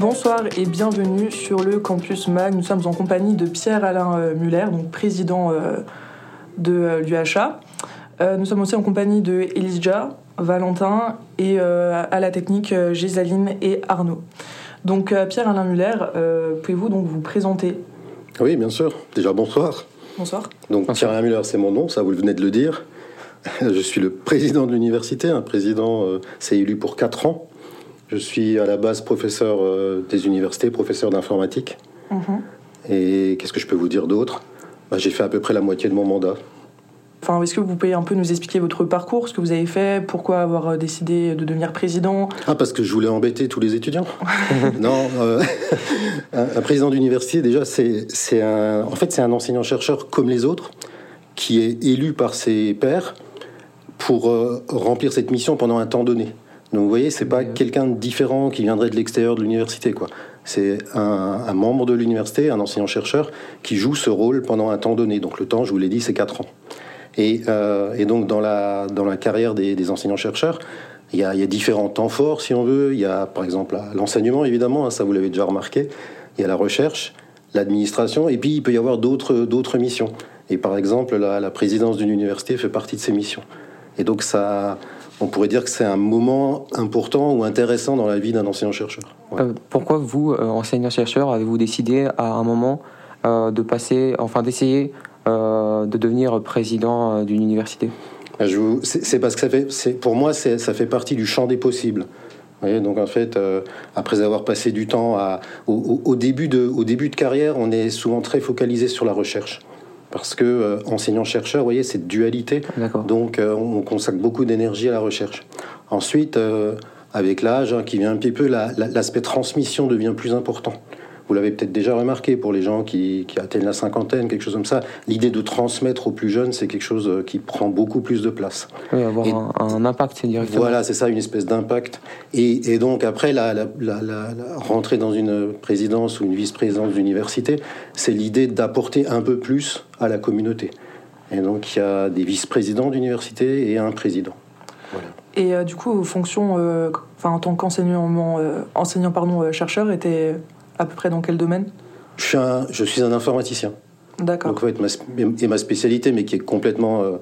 Bonsoir et bienvenue sur le Campus Mag. Nous sommes en compagnie de Pierre-Alain euh, Muller, donc président euh, de euh, l'UHA. Nous sommes aussi en compagnie de Elijah, Valentin et à la technique Gisaline et Arnaud. Donc Pierre-Alain Muller, pouvez-vous donc vous présenter? Oui, bien sûr. Déjà bonsoir. Bonsoir. Donc Pierre-Alain Muller, c'est mon nom, ça vous venez de le dire. Je suis le président de l'université. Un président, s'est élu pour 4 ans. Je suis à la base professeur euh, des universités, professeur d'informatique. Mhm. Et qu'est-ce que je peux vous dire d'autre? Bah, J'ai fait à peu près la moitié de mon mandat. Enfin, est-ce que vous pouvez un peu nous expliquer votre parcours, ce que vous avez fait, pourquoi avoir euh, décidé de devenir président? Ah, parce que je voulais embêter tous les étudiants. non, euh, un, président d'université, déjà, c'est un, en fait, c'est un enseignant-chercheur comme les autres, qui est élu par ses pairs pour remplir cette mission pendant un temps donné. Donc vous voyez, c'est pas quelqu'un de différent qui viendrait de l'extérieur de l'université, quoi. C'est un, membre de l'université, un enseignant-chercheur, qui joue ce rôle pendant un temps donné. Donc le temps, je vous l'ai dit, c'est 4 ans. Et, euh, donc dans la, dans la carrière des, enseignants-chercheurs, il y, a, différents temps forts, si on veut. Il y a par exemple l'enseignement, évidemment, hein, ça vous l'avez déjà remarqué. Il y a la recherche, l'administration, et puis il peut y avoir d'autres missions. Et par exemple, la, la présidence d'une université fait partie de ces missions. Et donc ça on pourrait dire que c'est un moment important ou intéressant dans la vie d'un enseignant-chercheur. Euh, pourquoi vous, euh, enseignant-chercheur, avez-vous décidé à un moment euh, de passer, enfin d'essayer de devenir président d'une université? Bah, C'est parce que ça fait, pour moi, ça fait partie du champ des possibles. donc en fait, après avoir passé du temps à, au, début de, au début de carrière, on est souvent très focalisé sur la recherche parce que euh, enseignant-chercheur, vous voyez, cette dualité. Donc, euh, on consacre beaucoup d'énergie à la recherche. Ensuite, euh, avec l'âge hein, qui vient un petit peu, l'aspect transmission devient plus important. Vous l'avez peut-être déjà remarqué pour les gens qui, atteignent la cinquantaine, quelque chose comme ça. L'idée de transmettre aux plus jeunes, c'est quelque chose euh, qui prend beaucoup plus de place. Oui, avoir un, impact directement. Voilà, c'est ça, une espèce d'impact. Et, donc après, la, rentrer dans une présidence ou une vice-présidence d'université, c'est l'idée d'apporter un peu plus à la communauté. Et donc il y a des vice-présidents d'université et un président. Et euh, du coup, vos fonctions, euh, enfin, en tant qu'enseignant, enseignant pardon, chercheur, étaient à peu près dans quel domaine? Je suis, un, je suis un informaticien. D'accord. Donc, ma, et ma spécialité, mais qui est complètement, euh,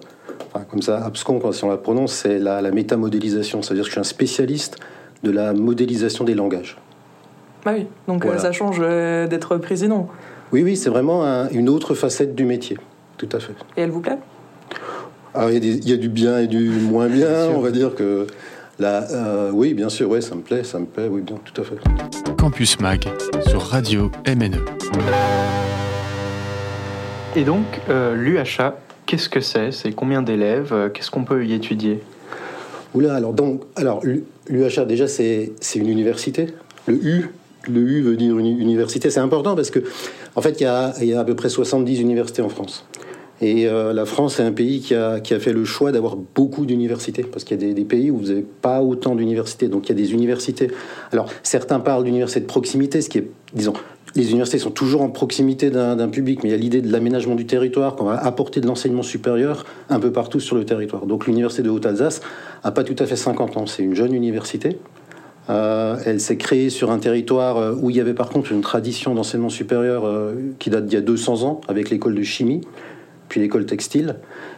comme ça, abscon quand si on la prononce, c'est la, la métamodélisation. C'est-à-dire que je suis un spécialiste de la modélisation des langages. Ah oui, donc euh, ça change euh, d'être président. Oui, oui, c'est vraiment une autre facette du métier. Tout à fait. Et elle vous plaît? Alors, il y, y, a du bien et du moins bien. on va dire que Là, euh, oui, bien sûr, ouais, ça me plaît, ça me plaît, oui, bien, tout à fait. Campus Mag sur Radio MNE. Et donc, euh, l'UHA, qu'est-ce que c'est? C'est combien d'élèves? Qu'est-ce qu'on peut y étudier? Oula, alors donc, alors l'UHA déjà c'est une université. Le U, le U veut dire une université. C'est important parce que en fait il y a, il y a à peu près 70 universités en France. Et euh, la France est un pays qui a, qui a fait le choix d'avoir beaucoup d'universités, parce qu'il y a des, pays où vous n'avez pas autant d'universités. Donc il y a des universités. Alors certains parlent d'universités de proximité, ce qui est, disons, les universités sont toujours en proximité d'un public, mais il y a l'idée de l'aménagement du territoire, qu'on va apporter de l'enseignement supérieur un peu partout sur le territoire. Donc l'université de Haute-Alsace n'a pas tout à fait 50 ans, c'est une jeune université. Euh, elle s'est créée sur un territoire euh, où il y avait par contre une tradition d'enseignement supérieur qui date d'il y a 200 ans, avec l'école de chimie puis l'école textile.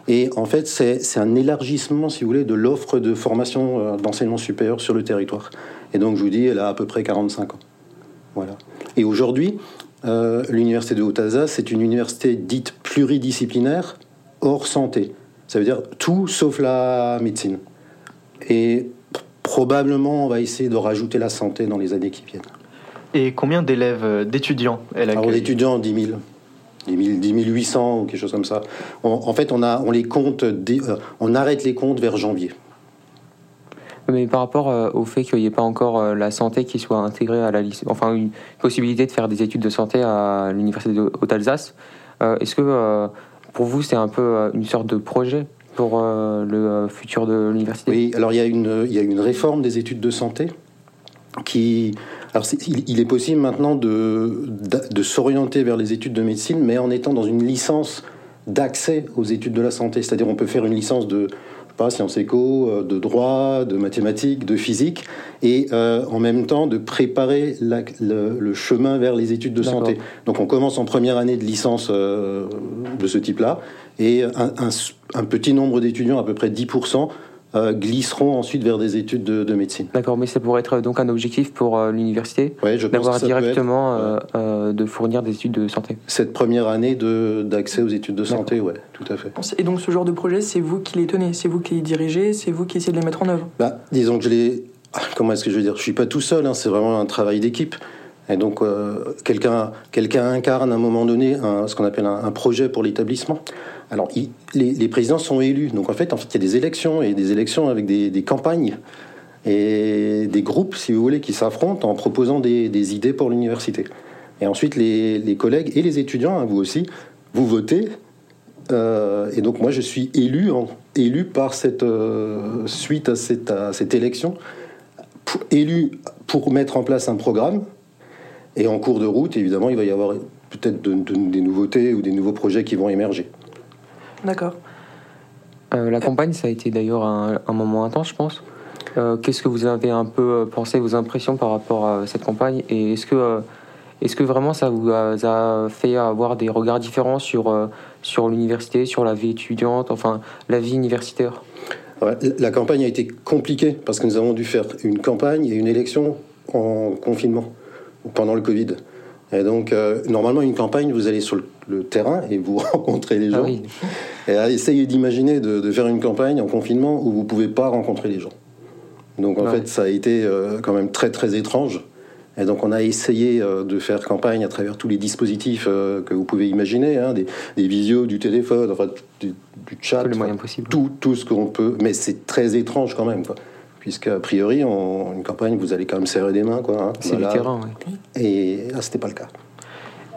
Et en fait, c'est un élargissement, si vous voulez, de l'offre de formation euh, d'enseignement supérieur sur le territoire. Et donc, je vous dis, elle a à peu près 45 ans. Voilà. Et aujourd'hui, euh, l'université de Haute-Alsace, c'est une université dite pluridisciplinaire, hors santé. Ça veut dire tout sauf la médecine. Et probablement, on va essayer de rajouter la santé dans les années qui viennent. Et combien d'élèves, euh, d'étudiants elle accueille? Alors, d'étudiants, 10 000. 10 800 ou quelque chose comme ça. en fait, on, a, on les compte, euh, on arrête les comptes vers janvier. Mais par rapport euh, au fait qu'il n'y ait pas encore euh, la santé qui soit intégrée à la liste, enfin une possibilité de faire des études de santé à l'université d'Haute-Alsace, Est-ce que pour vous, c'est un peu une sorte de projet pour le futur de l'université? Oui, alors il y, a une, il y a une réforme des études de santé qui... Alors il, est possible maintenant de, de s'orienter vers les études de médecine, mais en étant dans une licence d'accès aux études de la santé. C'est-à-dire on peut faire une licence de pas, sciences éco, euh, de droit, de mathématiques, de physique, et euh, en même temps de préparer le, chemin vers les études de santé. Donc on commence en première année de licence euh, de ce type-là, et un, un petit nombre d'étudiants, à peu près 10%, euh, glisseront ensuite vers des études de, médecine. D'accord, mais ça pourrait être donc un objectif pour euh, l'université ouais, d'avoir directement euh, de fournir des études de santé. Cette première année d'accès aux études de santé, ouais, tout à fait. Et donc ce genre de projet, c'est vous qui les tenez, c'est vous qui les dirigez, c'est vous qui essayez de les mettre en œuvre? Bah, Disons que je les... Comment est-ce que je veux dire? Je suis pas tout seul, hein, c'est vraiment un travail d'équipe. Et donc, quelqu'un quelqu'un incarne à un moment donné ce qu'on appelle un projet pour l'établissement. Alors, les, présidents sont élus. Donc, en fait, il y a des élections et des élections avec des, campagnes et des groupes, si vous voulez, qui s'affrontent en proposant des, idées pour l'université. Et ensuite, les, collègues et les étudiants, hein, vous aussi, vous votez. Euh, et donc, moi, je suis élu, élu par cette euh, suite à cette, cette élection, élu pour mettre en place un programme. Et en cours de route, évidemment, il va y avoir peut-être des nouveautés ou des nouveaux projets qui vont émerger. D'accord. Euh, la campagne, ça a été d'ailleurs un, moment intense, je pense. Euh, qu'est-ce que vous avez un peu pensé, vos impressions par rapport à cette campagne Et est-ce que, euh, est-ce que vraiment ça vous a fait avoir des regards différents sur, sur l'université, sur la vie étudiante, enfin la vie universitaire? La campagne a été compliquée parce que nous avons dû faire une campagne et une élection en confinement pendant le Covid. Et donc, euh, normalement, une campagne, vous allez sur le, terrain et vous rencontrez les gens. Ah et essayez d'imaginer de, faire une campagne en confinement où vous ne pouvez pas rencontrer les gens. Donc, en fait, ça a été euh, quand même très, très étrange. Et donc, on a essayé euh, de faire campagne à travers tous les dispositifs que vous pouvez imaginer, hein, des, des, visios, du téléphone, enfin, du, chat. Tous les moyens possibles. Tout, tout ce qu'on peut. Mais c'est très étrange quand même. Quoi puisqu'a priori, en une campagne, vous allez quand même serrer des mains. Quoi, hein. C'est le terrain, oui. Et là, c'était pas le cas.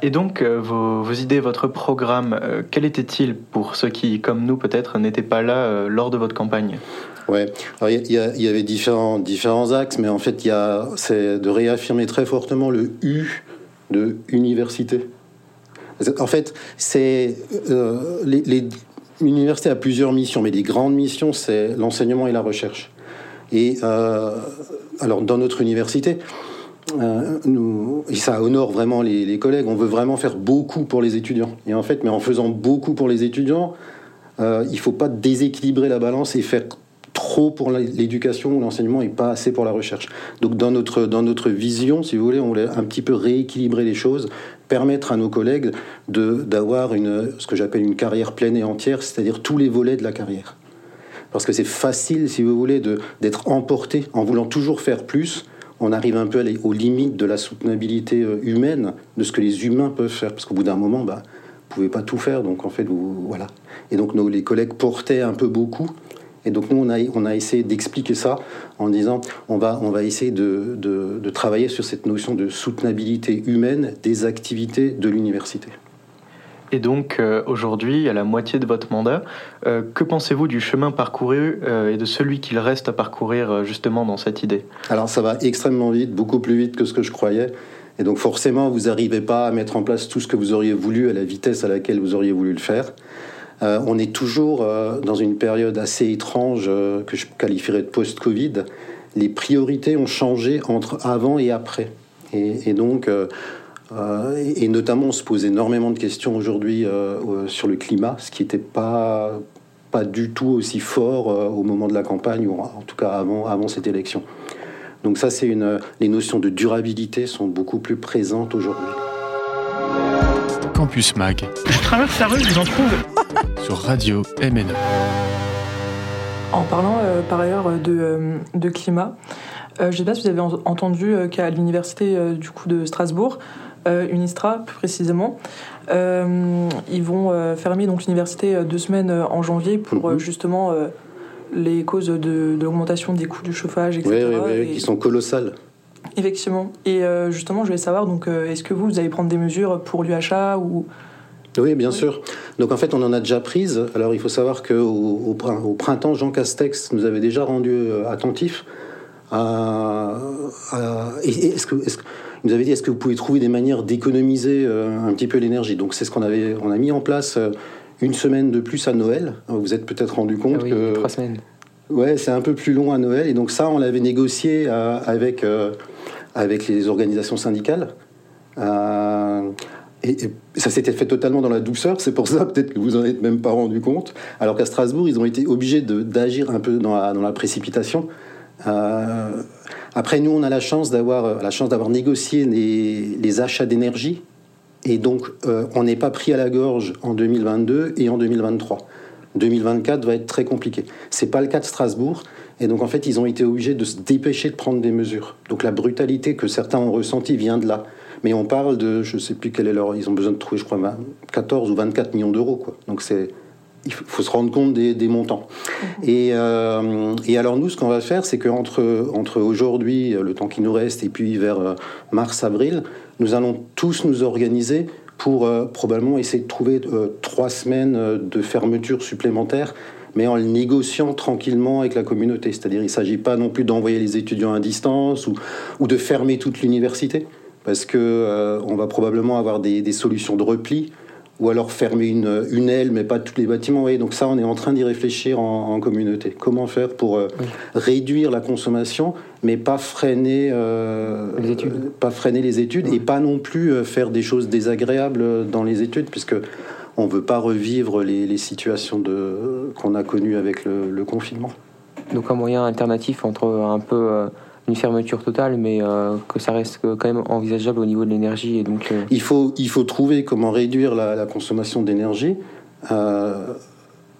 Et donc, euh, vos, idées, votre programme, euh, quel était-il pour ceux qui, comme nous peut-être, n'étaient pas là euh, lors de votre campagne? Ouais, il y, y, avait différents, différents axes, mais en fait, c'est de réaffirmer très fortement le U de université. En fait, c'est l'université a plusieurs missions, mais les grandes missions, c'est l'enseignement et la recherche. Et euh, alors, dans notre université, euh, et ça honore vraiment les, collègues, on veut vraiment faire beaucoup pour les étudiants. Et en fait, mais en faisant beaucoup pour les étudiants, euh, il ne faut pas déséquilibrer la balance et faire trop pour l'éducation ou l'enseignement et pas assez pour la recherche. Donc dans notre, dans notre vision, si vous voulez, on voulait un petit peu rééquilibrer les choses, permettre à nos collègues d'avoir ce que j'appelle une carrière pleine et entière, c'est-à-dire tous les volets de la carrière parce que c'est facile, si vous voulez, d'être emporté en voulant toujours faire plus. On arrive un peu à aux limites de la soutenabilité euh, humaine, de ce que les humains peuvent faire, parce qu'au bout d'un moment, bah, vous pouvez pas tout faire, donc en fait, vous, voilà. Et donc nos, les collègues portaient un peu beaucoup, et donc nous, on a, on a essayé d'expliquer ça en disant, on va, on va essayer de, de, de travailler sur cette notion de soutenabilité humaine des activités de l'université. Et donc euh, aujourd'hui, à la moitié de votre mandat, euh, que pensez-vous du chemin parcouru euh, et de celui qu'il reste à parcourir justement dans cette idée? Alors ça va extrêmement vite, beaucoup plus vite que ce que je croyais. Et donc forcément, vous n'arrivez pas à mettre en place tout ce que vous auriez voulu à la vitesse à laquelle vous auriez voulu le faire. on est toujours dans une période assez étrange que je qualifierais de post-Covid. Les priorités ont changé entre avant et après. Et, et donc euh, et, notamment, on se pose énormément de questions aujourd'hui euh, sur le climat, ce qui n'était pas, pas du tout aussi fort euh, au moment de la campagne, ou en tout cas avant, avant cette élection. Donc ça, c'est une. Les notions de durabilité sont beaucoup plus présentes aujourd'hui. Campus Mag. Je traverse la rue, je vous en trouve. Sur Radio MNE. En parlant par ailleurs de, de climat, je ne sais pas si vous avez entendu qu'à l'université du coup de Strasbourg, euh, Unistra plus précisément. Euh, ils vont euh, fermer donc l'université deux semaines en janvier pour mhm. justement les causes de, l'augmentation des coûts du chauffage, etc. Oui, oui, oui, qui sont colossales. Effectivement. Et justement, je voulais savoir, donc, est-ce que vous, vous allez prendre des mesures pour l'UHA ou? Oui, bien sûr. Donc en fait, on en a déjà prise. Alors il faut savoir qu'au au, au printemps, Jean Castex nous avait déjà rendu euh, attentifs à. est-ce que, est il nous avait dit est-ce que vous pouvez trouver des manières d'économiser euh, un petit peu l'énergie? Donc c'est ce qu'on avait, on a mis en place euh, une semaine de plus à Noël. Vous vous êtes peut-être rendu compte ah oui, que trois semaines. Ouais, c'est un peu plus long à Noël. Et donc ça, on l'avait négocié euh, avec, avec les organisations syndicales. Euh, et, et ça s'était fait totalement dans la douceur. C'est pour ça peut-être que vous en êtes même pas rendu compte. Alors qu'à Strasbourg, ils ont été obligés d'agir un peu dans la, dans la précipitation. Euh, après, nous, on a la chance d'avoir la chance d'avoir négocié les, achats d'énergie. Et donc, euh, on n'est pas pris à la gorge en 2022 et en 2023. 2024 va être très compliqué. C'est pas le cas de Strasbourg. Et donc, en fait, ils ont été obligés de se dépêcher de prendre des mesures. Donc, la brutalité que certains ont ressentie vient de là. Mais on parle de, je sais plus quel est leur, ils ont besoin de trouver, je crois, 20 14 ou 24 millions d'euros, quoi. Donc, c'est, il faut, se rendre compte des, des montants. Et, euh, et alors, nous, ce qu'on va faire, c'est qu'entre entre aujourd'hui, le temps qui nous reste, et puis vers euh, mars-avril, nous allons tous nous organiser pour euh, probablement essayer de trouver euh, trois semaines de fermeture supplémentaire, mais en le négociant tranquillement avec la communauté. C'est-à-dire, il ne s'agit pas non plus d'envoyer les étudiants à distance ou, ou de fermer toute l'université, parce que euh, on va probablement avoir des, des solutions de repli ou alors fermer une, une aile, mais pas tous les bâtiments. Donc ça, on est en train d'y réfléchir en, en communauté. Comment faire pour euh, réduire la consommation, mais pas freiner, euh, Les études. euh, pas freiner les études et pas non plus euh, faire des choses désagréables dans les études, puisque on veut pas revivre les, les situations qu'on a connues avec le, le confinement. Donc un moyen alternatif entre un peu une fermeture totale, mais euh, que ça reste quand même envisageable au niveau de l'énergie. Et donc, euh, Il faut, il faut trouver comment réduire la, consommation d'énergie. Euh,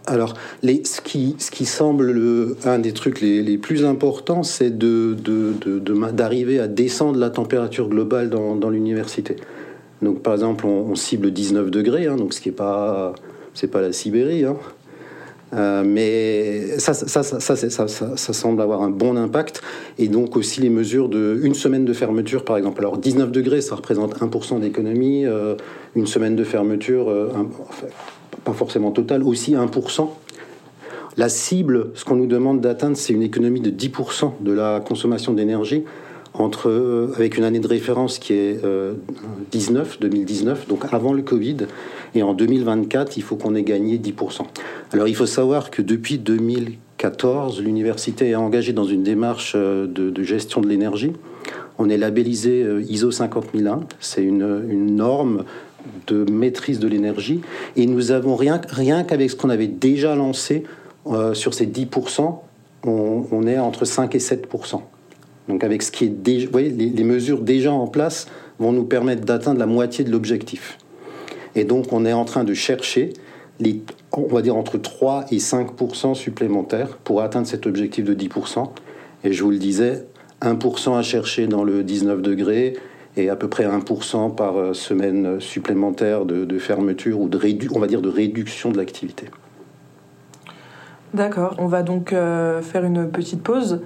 alors, ce, qui, ce qui semble le, un des trucs les, les plus importants, c'est de, de, de- de d'arriver à descendre la température globale dans, dans l'université. Donc, par exemple, on, on cible 19 degrés, hein, donc ce qui n'est pas, c'est pas la Sibérie. hein. Euh, mais ça, ça, ça, semble avoir un bon impact. Et donc aussi les mesures de une semaine de fermeture, par exemple. Alors 19 degrés, ça représente 1% d'économie. euh, une semaine de fermeture, euh, enfin, pas forcément totale, aussi 1%. La cible, ce qu'on nous demande d'atteindre, c'est une économie de 10% de la consommation d'énergie entre, euh, avec une année de référence qui est euh, 19, 2019, donc avant le Covid. Et en 2024, il faut qu'on ait gagné 10%. Alors il faut savoir que depuis 2014, l'université est engagée dans une démarche euh, de, gestion de l'énergie. On est labellisé euh, ISO 50001, c'est une, norme de maîtrise de l'énergie. Et nous avons rien, rien qu'avec ce qu'on avait déjà lancé euh, sur ces 10%, on, on est entre 5 et 7%. Donc avec ce qui est déjà, vous voyez, les, mesures déjà en place vont nous permettre d'atteindre la moitié de l'objectif. Et donc on est en train de chercher les, on va dire entre 3 et 5% supplémentaires pour atteindre cet objectif de 10% Et je vous le disais, 1% à chercher dans le 19 degrés et à peu près 1% par euh, semaine supplémentaire de, de fermeture ou de rédu, on va dire de réduction de l'activité. D'accord, on va donc euh, faire une petite pause.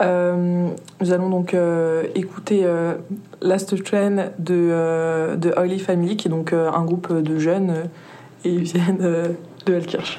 Euh, nous allons donc euh, écouter euh, Last Train de, de Oily Family, qui est donc un groupe de jeunes et ils viennent de Alkirch.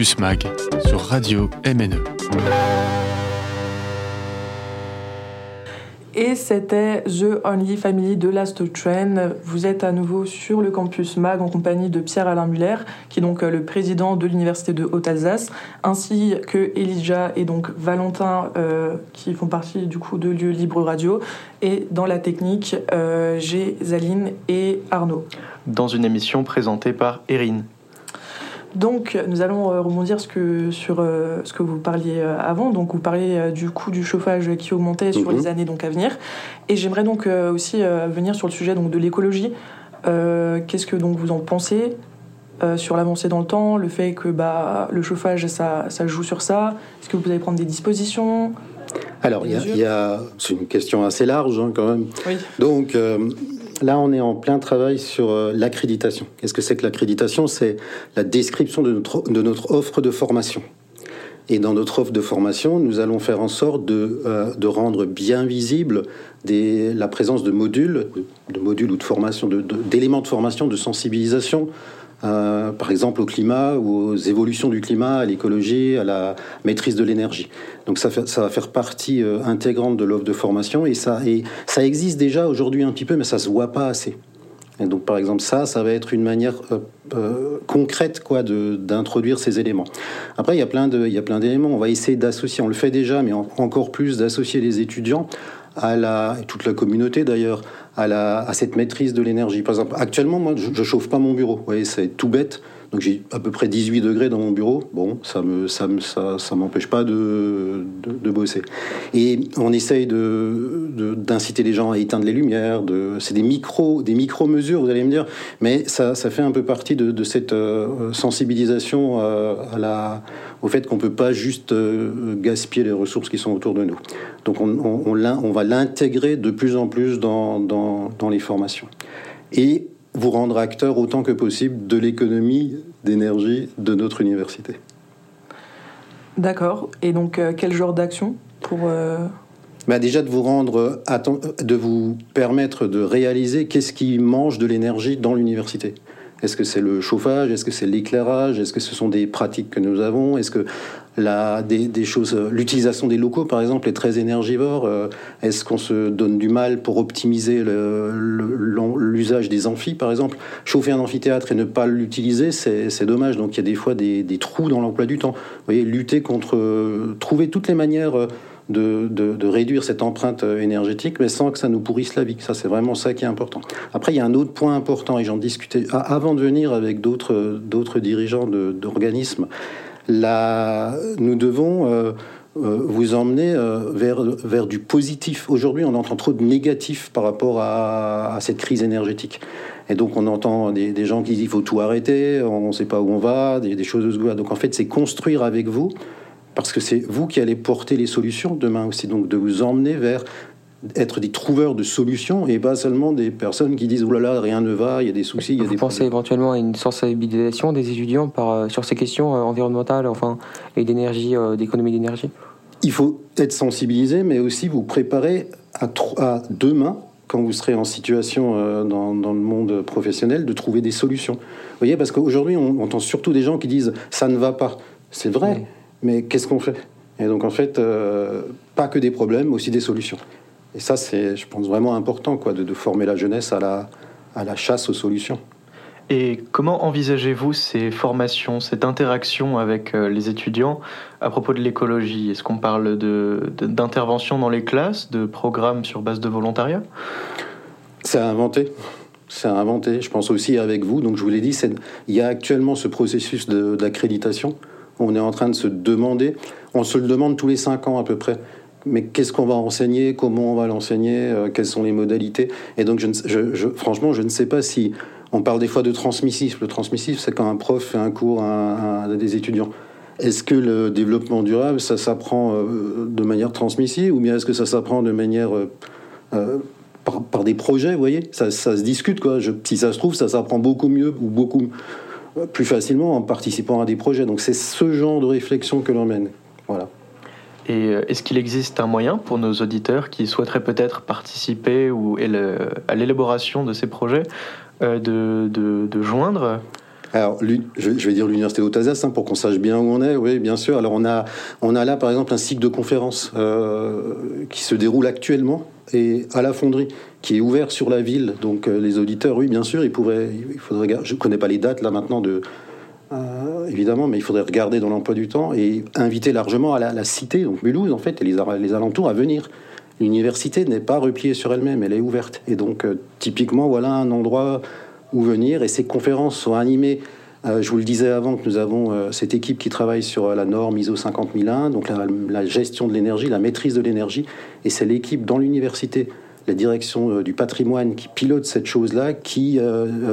Campus Mag sur Radio MNE. Et c'était The Only Family de Last Train. Vous êtes à nouveau sur le campus MAG en compagnie de Pierre-Alain Muller, qui est donc euh, le président de l'Université de Haute-Alsace, ainsi que Elijah et donc Valentin, euh, qui font partie du coup de Lieu Libre Radio. Et dans la technique, euh, j'ai Zaline et Arnaud. Dans une émission présentée par Erin. Donc, nous allons euh, rebondir ce que, sur euh, ce que vous parliez euh, avant. Donc, vous parliez du coût du chauffage qui augmentait sur Mhm. les années donc à venir. Et j'aimerais donc aussi venir sur le sujet donc de l'écologie. Qu'est-ce que donc vous en pensez sur l'avancée dans le temps, le fait que bah, le chauffage, ça, ça joue sur ça? Est-ce que vous allez prendre des dispositions? Alors, il y a- c'est une question assez large hein, quand même. Oui. Donc euh, là, on est en plein travail sur euh, l'accréditation. Qu'est-ce que c'est que l'accréditation? C'est la description de notre, de notre offre de formation. Et dans notre offre de formation, nous allons faire en sorte de, euh, de rendre bien visible la présence de modules, de, modules ou de formation, d'éléments de, formation, de sensibilisation, euh, par exemple au climat ou aux évolutions du climat, à l'écologie, à la maîtrise de l'énergie. Donc ça, ça va faire partie euh, intégrante de l'offre de formation et ça, et ça existe déjà aujourd'hui un petit peu, mais ça se voit pas assez. Donc, par exemple, ça, ça va être une manière euh, concrète, quoi, d'introduire ces éléments. Après, il y a plein de, il y a plein d'éléments. On va essayer d'associer, on le fait déjà, mais en- encore plus d'associer les étudiants à la, toute la communauté d'ailleurs, à la, à cette maîtrise de l'énergie. Par exemple, actuellement, moi, je, chauffe pas mon bureau. Vous voyez, c'est tout bête. Donc j'ai à peu près 18 degrés dans mon bureau. Bon, ça me, ça me, ça, m'empêche pas de, de, bosser. Et on essaye de, d'inciter les gens à éteindre les lumières. C'est des micro, des micro mesures, vous allez me dire, mais ça, ça fait un peu partie de, cette euh, sensibilisation euh, au fait qu'on peut pas juste euh, gaspiller les ressources qui sont autour de nous. Donc on, on va l'intégrer de plus en plus dans, dans, dans les formations. Et vous rendre acteur autant que possible de l'économie d'énergie de notre université. D'accord. Et donc, euh, quel genre d'action pour. euh, Bah déjà de vous rendre, atten- de vous permettre de réaliser qu'est-ce qui mange de l'énergie dans l'université. Est-ce que c'est le chauffage? Est-ce que c'est l'éclairage? Est-ce que ce sont des pratiques que nous avons? Est-ce que euh, l'utilisation des locaux par exemple est très énergivore Euh, Est-ce qu'on se donne du mal pour optimiser l'usage des amphis par exemple? Chauffer un amphithéâtre et ne pas l'utiliser, c'est dommage. Donc il y a des fois des, trous dans l'emploi du temps. Vous voyez, lutter contre, euh, trouver toutes les manières de, de- réduire cette empreinte énergétique, mais sans que ça nous pourrisse la vie. Ça, c'est vraiment ça qui est important. Après, il y a un autre point important, et j'en discutais avant de venir avec d'autres dirigeants d'organismes. Nous devons euh, euh, vous emmener euh, vers, vers du positif. Aujourd'hui, on entend trop de négatif par rapport à, cette crise énergétique. Et donc, on entend des, gens qui disent il faut tout arrêter, on ne sait pas où on va, des, des choses de ce goût-là. Donc, en fait, c'est construire avec vous parce que c'est vous qui allez porter les solutions demain aussi, donc de vous emmener vers être des trouveurs de solutions et pas seulement des personnes qui disent oh là là rien ne va, il y a des soucis, il y a Vous des pensez problèmes. éventuellement à une sensibilisation des étudiants par, euh, sur ces questions euh, environnementales enfin, et d'énergie, euh, d'économie d'énergie? Il faut être sensibilisé, mais aussi vous préparer à, demain, quand vous serez en situation dans, dans le monde professionnel, de trouver des solutions. Vous voyez, parce qu'aujourd'hui, on entend surtout des gens qui disent ça ne va pas. C'est vrai, Oui. mais qu'est-ce qu'on fait? Et donc, en fait, pas que des problèmes, aussi des solutions. Et ça, c'est, je pense, vraiment important, quoi, de, de former la jeunesse à la, à la chasse aux solutions. Et comment envisagez-vous ces formations, cette interaction avec euh, les étudiants à propos de l'écologie? Est-ce qu'on parle de- de- d'intervention dans les classes, de programmes sur base de volontariat? C'est à inventer. C'est à inventer. Je pense aussi avec vous. Donc, je vous l'ai dit, c'est- il y a actuellement ce processus de- d'accréditation. On est en train de se demander, on se le demande tous les cinq ans à peu près. Mais qu'est-ce qu'on va enseigner Comment on va l'enseigner euh, Quelles sont les modalités Et donc, franchement, je ne sais pas si on parle des fois de transmissif. Le transmissif, c'est quand un prof fait un cours à, des étudiants. Est-ce que le développement durable, ça s'apprend euh, de manière transmissive ou bien est-ce que ça s'apprend de manière euh, par, des projets, vous voyez? Ça, se discute, quoi. Si ça se trouve, ça s'apprend beaucoup mieux ou beaucoup plus facilement en participant à des projets. Donc c'est ce genre de réflexion que l'on mène. Et euh, est-ce qu'il existe un moyen pour nos auditeurs qui souhaiteraient peut-être participer ou à l'élaboration de ces projets euh, de, joindre? Alors, je, vais dire l'université d'Alsace hein, pour qu'on sache bien où on est. Oui, bien sûr. Alors, on a, on a là, par exemple, un cycle de conférences euh, qui se déroule actuellement et à la fonderie, qui est ouvert sur la ville. Donc, les auditeurs, oui, bien sûr, ils pourraient. Il faudrait. Je connais pas les dates là maintenant de. Euh, évidemment, mais il faudrait regarder dans l'emploi du temps et inviter largement à la, cité, donc Mulhouse en fait, et les, les alentours à venir. L'université n'est pas repliée sur elle-même, elle est ouverte. Et donc, euh, typiquement, voilà un endroit où venir. Et ces conférences sont animées. euh, je vous le disais avant que nous avons cette équipe qui travaille sur la norme ISO 50001, donc la, gestion de l'énergie, la maîtrise de l'énergie. Et c'est l'équipe dans l'université, la direction du patrimoine qui pilote cette chose-là, qui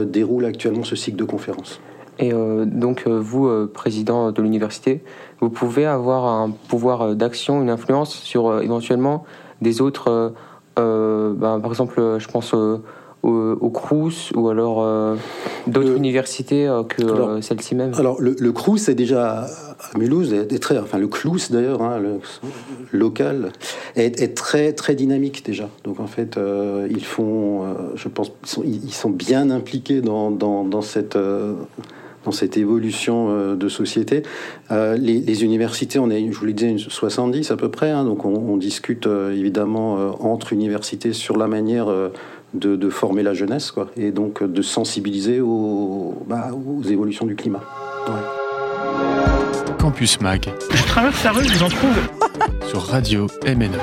déroule actuellement ce cycle de conférences. Et euh, donc, euh, vous, euh, président de l'université, vous pouvez avoir un pouvoir d'action, une influence sur éventuellement des autres, ben, par exemple, je pense au, Crous ou alors euh, d'autres universités euh, que euh, celle-ci même. Alors, le, le Crous est déjà à Mulhouse, est, est très, enfin le Clous d'ailleurs, hein, le local, est, est très très dynamique déjà. Donc en fait, ils font, je pense, ils sont, ils sont bien impliqués dans, dans, dans cette dans cette évolution euh, de société. Euh, les, les universités, on est, je vous le disais, une 70 à peu près, hein, donc on, on discute euh, évidemment euh, entre universités sur la manière euh, de, de former la jeunesse, quoi, et donc euh, de sensibiliser aux, bah, aux évolutions du climat. Campus Mag Je traverse la rue, je vous en trouve. sur Radio MNE.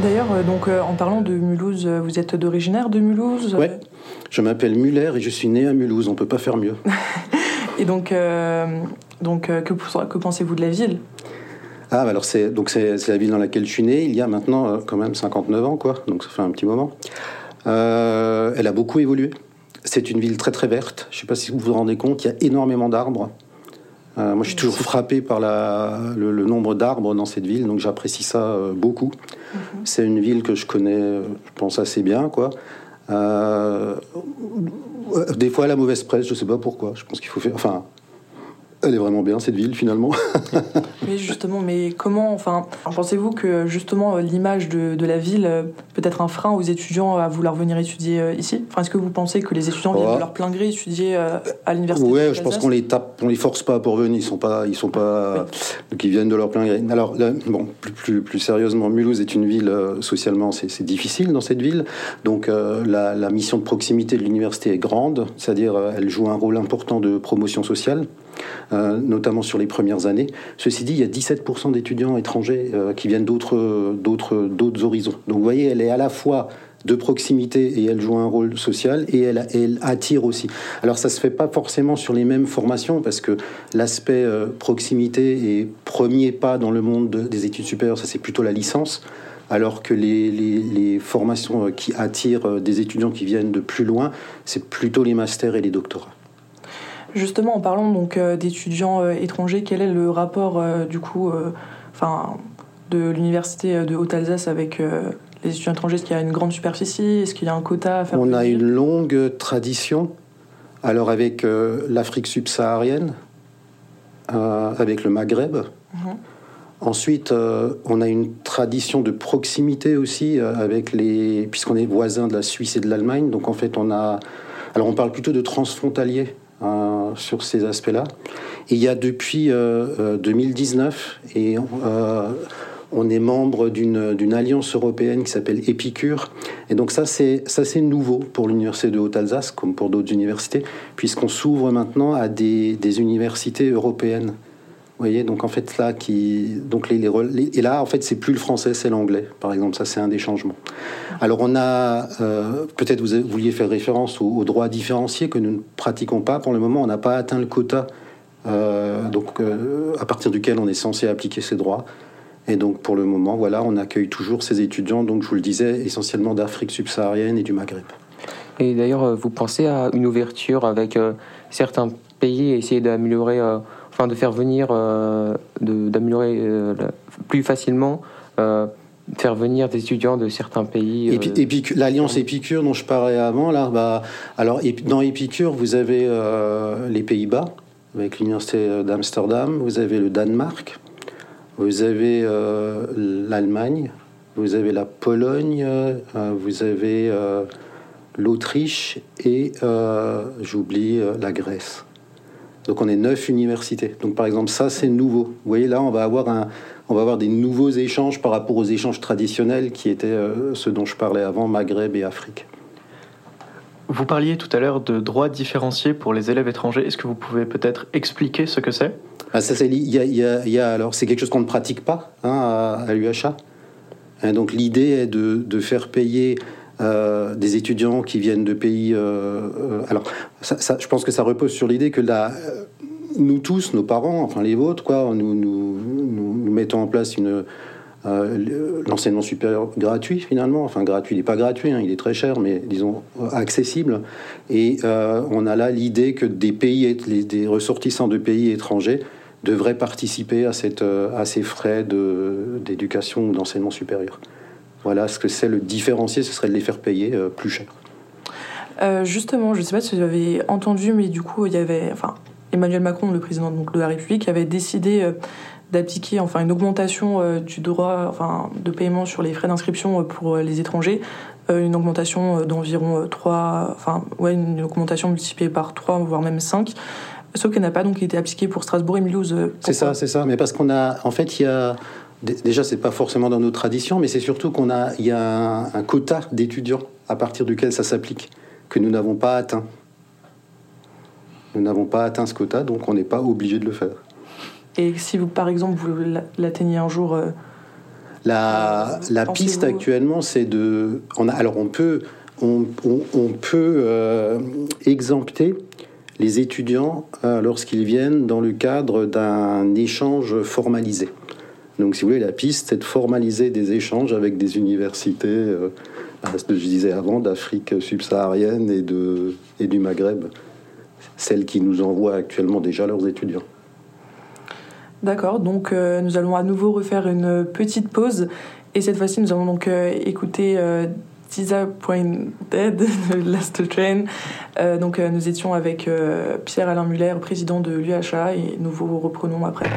D'ailleurs, euh, donc euh, en parlant de Mulhouse, euh, vous êtes d'originaire de Mulhouse Ouais. Je m'appelle Muller et je suis né à Mulhouse, on peut pas faire mieux. Et donc, donc que, que pensez-vous de la ville? Ah, bah alors c'est donc c'est la ville dans laquelle je suis né. Il y a maintenant euh, quand même 59 ans, quoi. Donc ça fait un petit moment. Euh, elle a beaucoup évolué. C'est une ville très très verte. Je sais pas si vous vous rendez compte, il y a énormément d'arbres. Euh, moi, je suis toujours frappé par la, le, le nombre d'arbres dans cette ville, donc j'apprécie ça euh, beaucoup. C'est une ville que je connais, euh, je pense assez bien, quoi. Euh, des fois, la mauvaise presse, je sais pas pourquoi. Je pense qu'il faut faire. Enfin, elle est vraiment bien cette ville finalement. Oui, justement, mais comment, enfin, pensez-vous que justement euh, l'image de, de la ville euh, peut être un frein aux étudiants à vouloir venir étudier euh, ici? Enfin, est-ce que vous pensez que les étudiants viennent Oh. de leur plein gré étudier à l'université Ouais, de je pense qu'on les tape, on les force pas pour venir. Ils sont pas, ils sont pas, ils viennent de leur plein gré. Alors là, bon, plus, plus, plus sérieusement, Mulhouse est une ville euh, socialement, c'est c'est difficile dans cette ville. Donc euh, la, la mission de proximité de l'université est grande, c'est-à-dire euh, elle joue un rôle important de promotion sociale. Euh, notamment sur les premières années. Ceci dit, il y a 17% d'étudiants étrangers euh, qui viennent d'autres, d'autres, d'autres horizons. Donc vous voyez, elle est à la fois de proximité et elle joue un rôle social et elle, attire aussi. Alors ça se fait pas forcément sur les mêmes formations parce que l'aspect euh, proximité est premier pas dans le monde de- des études supérieures, ça c'est plutôt la licence. Alors que les, formations qui attirent des étudiants qui viennent de plus loin, c'est plutôt les masters et les doctorats. Justement, en parlant donc euh, d'étudiants euh, étrangers, quel est le rapport euh, du coup, enfin, de l'université de Haute-Alsace avec les étudiants étrangers? Est-ce qu'il y a une grande superficie? Est-ce qu'il y a un quota à faire On a une longue tradition, alors avec l'Afrique subsaharienne, avec le Maghreb. Mhm. Ensuite, euh, on a une tradition de proximité aussi euh, avec les, puisqu'on est voisin de la Suisse et de l'Allemagne. Donc en fait, on a, alors on parle plutôt de transfrontalier euh, sur ces aspects-là. Il y a depuis euh, euh, 2019 et euh, on est membre d'une alliance européenne qui s'appelle Épicure. Et donc ça c'est nouveau pour l'université de Haute-Alsace, comme pour d'autres universités, puisqu'on s'ouvre maintenant à des, des universités européennes. Vous voyez, donc en fait là, qui, donc les, et là en fait c'est plus le français, c'est l'anglais, par exemple. Ça c'est un des changements. Alors on a, euh, peut-être vous vouliez faire référence aux, aux droits différenciés que nous ne pratiquons pas pour le moment. On n'a pas atteint le quota, euh, donc euh, à partir duquel on est censé appliquer ces droits. Et donc pour le moment, voilà, on accueille toujours ces étudiants, donc je vous le disais, essentiellement d'Afrique subsaharienne et du Maghreb. Et d'ailleurs, vous pensez à une ouverture avec certains pays et essayer d'améliorer, enfin de faire venir, euh, d'améliorer euh, plus facilement, euh, faire venir des étudiants de certains pays. euh, L'alliance Épicure dont je parlais avant, là, bah, alors dans Épicure, vous avez euh, les Pays-Bas avec l'université d'Amsterdam, vous avez le Danemark, vous avez euh, l'Allemagne, vous avez la Pologne, vous avez l'Autriche et, j'oublie, la Grèce. Donc on est neuf universités. Donc par exemple, ça c'est nouveau. Vous voyez là, on va avoir un, on va avoir des nouveaux échanges par rapport aux échanges traditionnels qui étaient euh, ceux dont je parlais avant, Maghreb et Afrique. Vous parliez tout à l'heure de droits différenciés pour les élèves étrangers. Est-ce que vous pouvez peut-être expliquer ce que c'est? Ah, ça, c'est, il y a, il y a- il y a- alors, c'est quelque chose qu'on ne pratique pas hein, à, à l'UHA. Hein, donc l'idée est de, de faire payer euh, des étudiants qui viennent de pays. euh, euh, alors, je pense que ça repose sur l'idée que la, nous tous, nos parents, enfin les vôtres, quoi, nous, mettons en place une, le- l'enseignement supérieur gratuit finalement. Enfin gratuit, il n'est pas gratuit, hein, il est très cher, mais disons accessible. Et on a là l'idée que des pays, des ressortissants de pays étrangers devraient participer à, ces frais d'éducation ou d'enseignement supérieur. Voilà ce que c'est le différencier, ce serait de les faire payer euh, plus cher. Euh, justement, je ne sais pas si vous avez entendu, mais du coup, il y avait, enfin, Emmanuel Macron, le président donc, de la République, avait décidé euh, d'appliquer enfin une augmentation euh, du droit enfin, de paiement sur les frais d'inscription pour les étrangers, une augmentation d'environ 3, enfin ouais, une augmentation multipliée par 3 voire même 5. Sauf qu'elle n'a pas donc été appliquée pour Strasbourg et Mulhouse. C'est ça, c'est ça. Mais parce qu'on a, en fait, il y a déjà, c'est pas forcément dans nos traditions, mais c'est surtout qu'on a, il y a un, un quota d'étudiants à partir duquel ça s'applique que nous n'avons pas atteint. Nous n'avons pas atteint ce quota, donc on n'est pas obligé de le faire. Et si vous, par exemple, vous l'a- l'atteignez un jour, euh, La, la Pensez-vous- piste actuellement, c'est de. On a, alors, on peut, on, on- on peut euh, exempter les étudiants euh, lorsqu'ils viennent dans le cadre d'un échange formalisé. Donc, si vous voulez, la piste, c'est de formaliser des échanges avec des universités, euh, ce que je disais avant, d'Afrique subsaharienne et, du Maghreb, celles qui nous envoient actuellement déjà leurs étudiants. D'accord, donc euh, nous allons à nouveau refaire une petite pause. Et cette fois-ci, nous allons donc euh, écouter Tisa Point Dead de Last Train. Donc nous étions avec Pierre-Alain Muller, président de l'UHA, et nous vous reprenons après.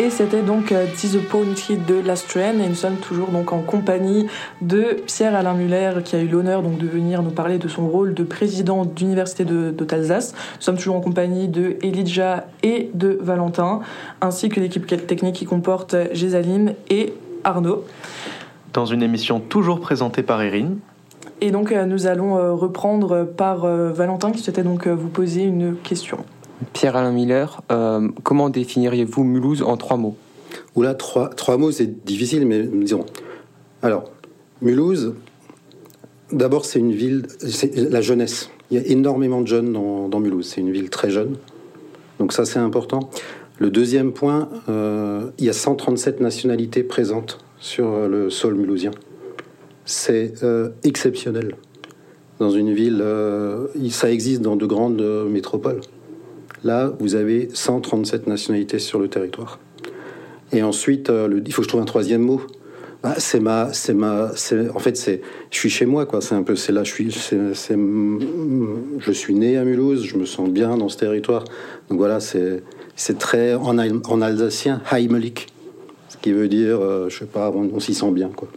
Et c'était donc euh, Disappointed de Last Train et nous sommes toujours donc en compagnie de Pierre-Alain Muller qui a eu l'honneur donc de venir nous parler de son rôle de président d'université de, d'Alsace. Nous sommes toujours en compagnie de Elijah et de Valentin ainsi que l'équipe technique qui comporte Gésaline et Arnaud. Dans une émission toujours présentée par Erin. Et donc euh, nous allons euh, reprendre par Valentin qui souhaitait donc vous poser une question. Pierre-Alain Miller, comment définiriez-vous Mulhouse en trois mots? Oula, trois, trois mots c'est difficile, mais disons. Alors, Mulhouse, d'abord c'est une ville, c'est la jeunesse. Il y a énormément de jeunes dans, Mulhouse, c'est une ville très jeune. Donc ça c'est important. Le deuxième point, il y a 137 nationalités présentes sur le sol mulhousien c'est euh, exceptionnel. Dans une ville, euh, ça existe dans de grandes euh, métropoles. Là, vous avez 137 nationalités sur le territoire. Et ensuite, il faut que je trouve un troisième mot. Ah, c'est ma, c'est ma, en fait, c'est, je suis chez moi, quoi. C'est un peu, c'est là, je suis, c'est, je suis né à Mulhouse, je me sens bien dans ce territoire. Donc voilà, c'est, c'est très en, en alsacien, heimelig, ce qui veut dire, je sais pas, on, on s'y sent bien, quoi.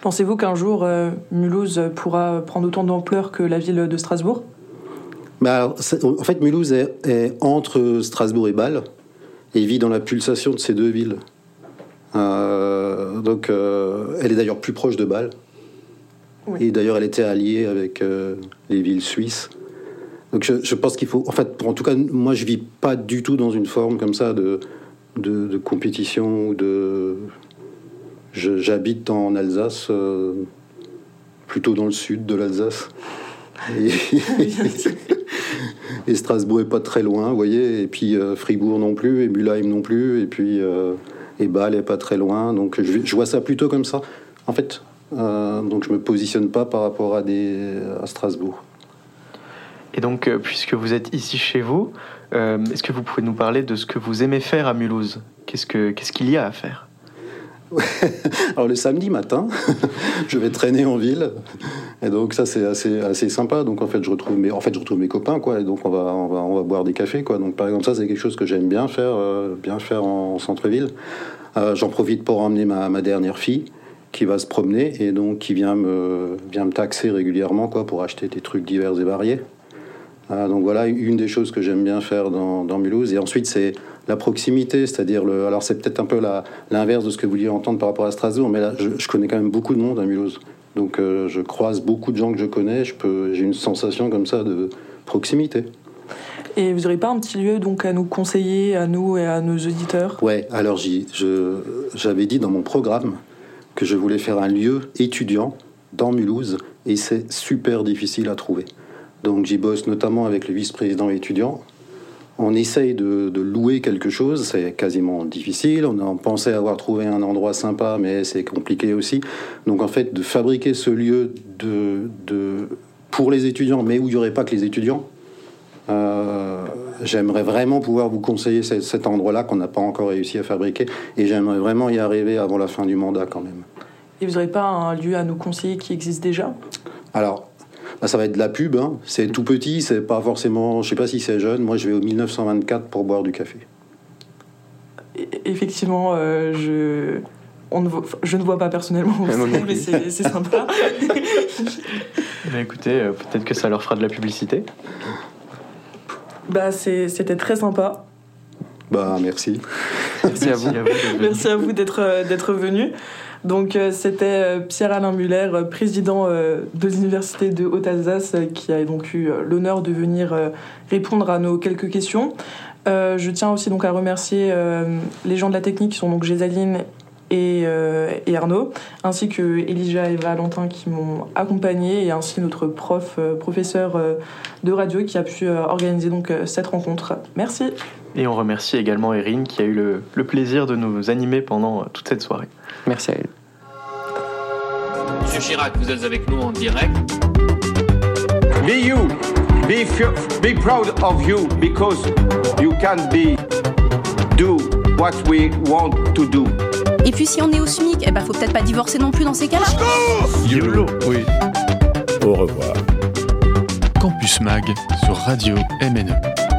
Pensez-vous qu'un jour euh, Mulhouse pourra prendre autant d'ampleur que la ville de Strasbourg? Bah En fait, Mulhouse est, entre Strasbourg et Bâle et vit dans la pulsation de ces deux villes. Euh, donc, euh, elle est d'ailleurs plus proche de Bâle. Et d'ailleurs, elle était alliée avec les villes suisses. Donc, je, pense qu'il faut. En fait, en tout cas, moi, je vis pas du tout dans une forme comme ça de, de, de compétition ou de J'habite en Alsace, euh, plutôt dans le sud de l'Alsace. Et, Strasbourg est pas très loin, vous voyez. Et puis euh, Fribourg non plus, et Mulheim non plus, et puis euh, et Bâle est pas très loin. Donc je, vois ça plutôt comme ça. En fait, donc je me positionne pas par rapport à Strasbourg. Et donc, puisque vous êtes ici chez vous, est-ce que vous pouvez nous parler de ce que vous aimez faire à Mulhouse? Qu'est-ce qu'il y a à faire? Alors le samedi matin, je vais traîner en ville, et donc ça c'est assez, assez sympa. Donc en fait je retrouve mes, en fait je retrouve mes copains quoi, et donc on va, on va, on va boire des cafés quoi. Donc par exemple ça c'est quelque chose que j'aime bien faire, euh, bien faire en, centre-ville. Euh, j'en profite pour emmener ma, ma, dernière fille qui va se promener et donc qui vient me, vient me taxer régulièrement quoi pour acheter des trucs divers et variés. Euh, donc voilà une des choses que j'aime bien faire dans, dans Mulhouse. Et ensuite c'est la proximité, c'est-à-dire le. Alors c'est peut-être un peu l'inverse de ce que vous vouliez entendre par rapport à Strasbourg, mais là, je, connais quand même beaucoup de monde à Mulhouse. Donc euh, je croise beaucoup de gens que je connais. Je peux, j'ai une sensation comme ça de proximité. Et vous n'aurez pas un petit lieu donc à nous conseiller, à nous et à nos auditeurs? Ouais. Alors j'avais dit dans mon programme que je voulais faire un lieu étudiant dans Mulhouse, et c'est super difficile à trouver. Donc j'y bosse notamment avec le vice-président étudiant on essaye de, louer quelque chose, c'est quasiment difficile. On pensé avoir trouvé un endroit sympa, mais c'est compliqué aussi. Donc en fait, de fabriquer ce lieu de, pour les étudiants, mais où il n'y aurait pas que les étudiants, euh, j'aimerais vraiment pouvoir vous conseiller cet, endroit-là qu'on n'a pas encore réussi à fabriquer, et j'aimerais vraiment y arriver avant la fin du mandat quand même. Et vous n'aurez pas un lieu à nous conseiller qui existe déjà? Alors, bah, ça va être de la pub. Hein. C'est tout petit, c'est pas forcément. Je sais pas si c'est jeune. Moi, je vais au 1924 pour boire du café. Effectivement, euh, je. On ne voit, je ne vois pas personnellement mais c'est sympa. bah écoutez, euh, peut-être que ça leur fera de la publicité. Bah c'était très sympa. Bah merci. Merci à vous. Merci à vous d'être d'être venu. Donc euh, c'était euh, Pierre-Alain Muller, euh, président de l'Université de Haute-Alsace, qui a donc eu l'honneur de venir répondre à nos quelques questions. je tiens aussi donc à remercier les gens de la technique qui sont donc Gésaline et, Arnaud, ainsi que Elijah et Valentin qui m'ont accompagné, et ainsi notre prof, professeur de radio qui a pu organiser donc cette rencontre. Merci. Et on remercie également Erin qui a eu le, le plaisir de nous animer pendant toute cette soirée. Merci à elle. Monsieur Chirac, vous êtes avec nous en direct. Be you. Be, be proud of you because you can be do what we want to do. Et puis si on est au SMIC, eh ben faut peut-être pas divorcer non plus dans ces cas-là. YOLO, oui. Au revoir. Campus Mag sur Radio MNE.